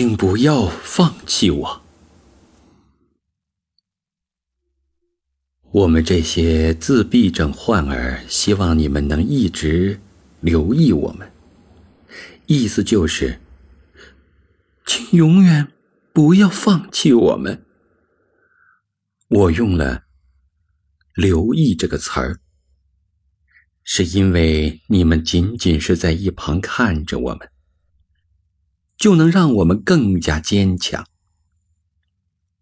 请不要放弃我。我们这些自闭症患儿希望你们能一直留意我们。意思就是，请永远不要放弃我们。我用了“留意”这个词儿，是因为你们仅仅是在一旁看着我们，就能让我们更加坚强。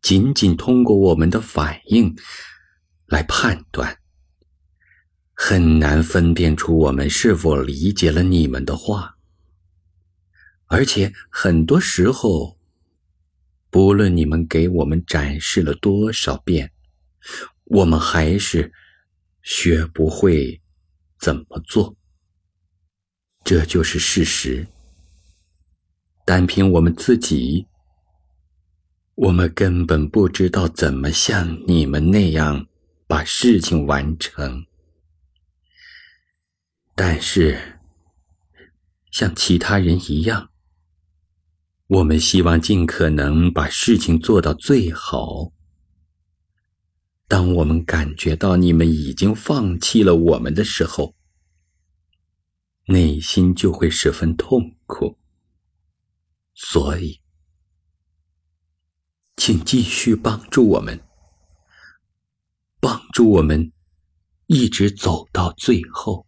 仅仅通过我们的反应。来判断，很难分辨出我们是否理解了你们的话，而且很多时候，不论你们给我们展示了多少遍，我们还是学不会怎么做。这就是事实。单凭我们自己，我们根本不知道怎么像你们那样。把事情完成，但是像其他人一样，我们希望尽可能把事情做到最好。当我们感觉到你们已经放弃了我们的时候，内心就会十分痛苦。所以，请继续帮助我们。帮助我们一直走到最后。